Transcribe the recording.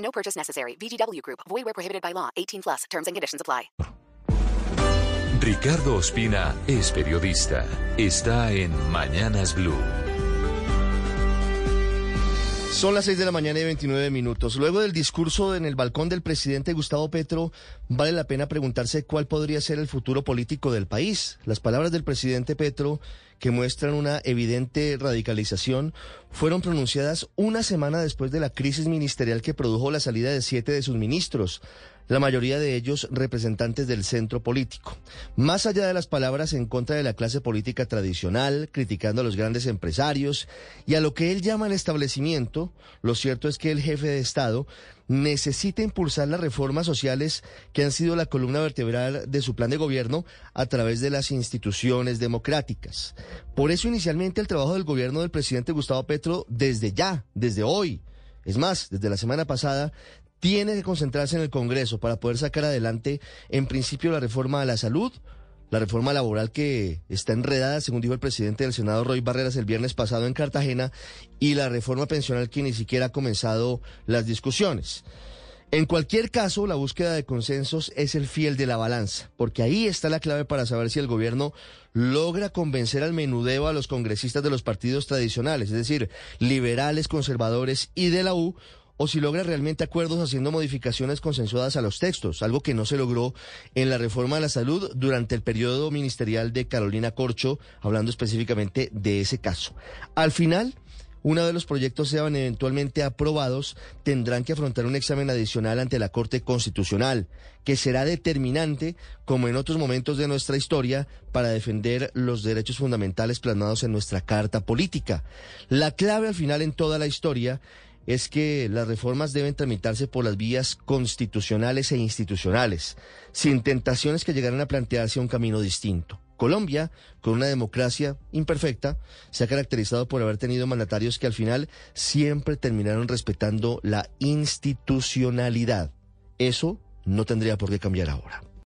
No purchase necessary. VGW Group. Void where prohibited by law. 18 plus. Terms and conditions apply. Ricardo Ospina es periodista. Está en Mañanas Blue. Son las 6 de la mañana y 29 minutos. Luego del discurso en el balcón del presidente Gustavo Petro, vale la pena preguntarse cuál podría ser el futuro político del país. Las palabras del presidente Petro, que muestran una evidente radicalización, fueron pronunciadas una semana después de la crisis ministerial que produjo la salida de siete de sus ministros la mayoría de ellos representantes del centro político. Más allá de las palabras en contra de la clase política tradicional, criticando a los grandes empresarios y a lo que él llama el establecimiento, lo cierto es que el jefe de Estado necesita impulsar las reformas sociales que han sido la columna vertebral de su plan de gobierno a través de las instituciones democráticas. Por eso inicialmente el trabajo del gobierno del presidente Gustavo Petro desde ya, desde hoy, es más, desde la semana pasada, tiene que concentrarse en el Congreso para poder sacar adelante, en principio, la reforma a la salud, la reforma laboral que está enredada, según dijo el presidente del Senado, Roy Barreras, el viernes pasado en Cartagena, y la reforma pensional que ni siquiera ha comenzado las discusiones. En cualquier caso, la búsqueda de consensos es el fiel de la balanza, porque ahí está la clave para saber si el gobierno logra convencer al menudeo a los congresistas de los partidos tradicionales, es decir, liberales, conservadores y de la U, o si logra realmente acuerdos haciendo modificaciones consensuadas a los textos, algo que no se logró en la reforma de la salud durante el periodo ministerial de Carolina Corcho, hablando específicamente de ese caso. Al final, una de los proyectos sean eventualmente aprobados, tendrán que afrontar un examen adicional ante la Corte Constitucional, que será determinante, como en otros momentos de nuestra historia, para defender los derechos fundamentales plasmados en nuestra Carta Política. La clave al final en toda la historia es que las reformas deben tramitarse por las vías constitucionales e institucionales, sin tentaciones que llegaran a plantearse un camino distinto. Colombia, con una democracia imperfecta, se ha caracterizado por haber tenido mandatarios que al final siempre terminaron respetando la institucionalidad. Eso no tendría por qué cambiar ahora.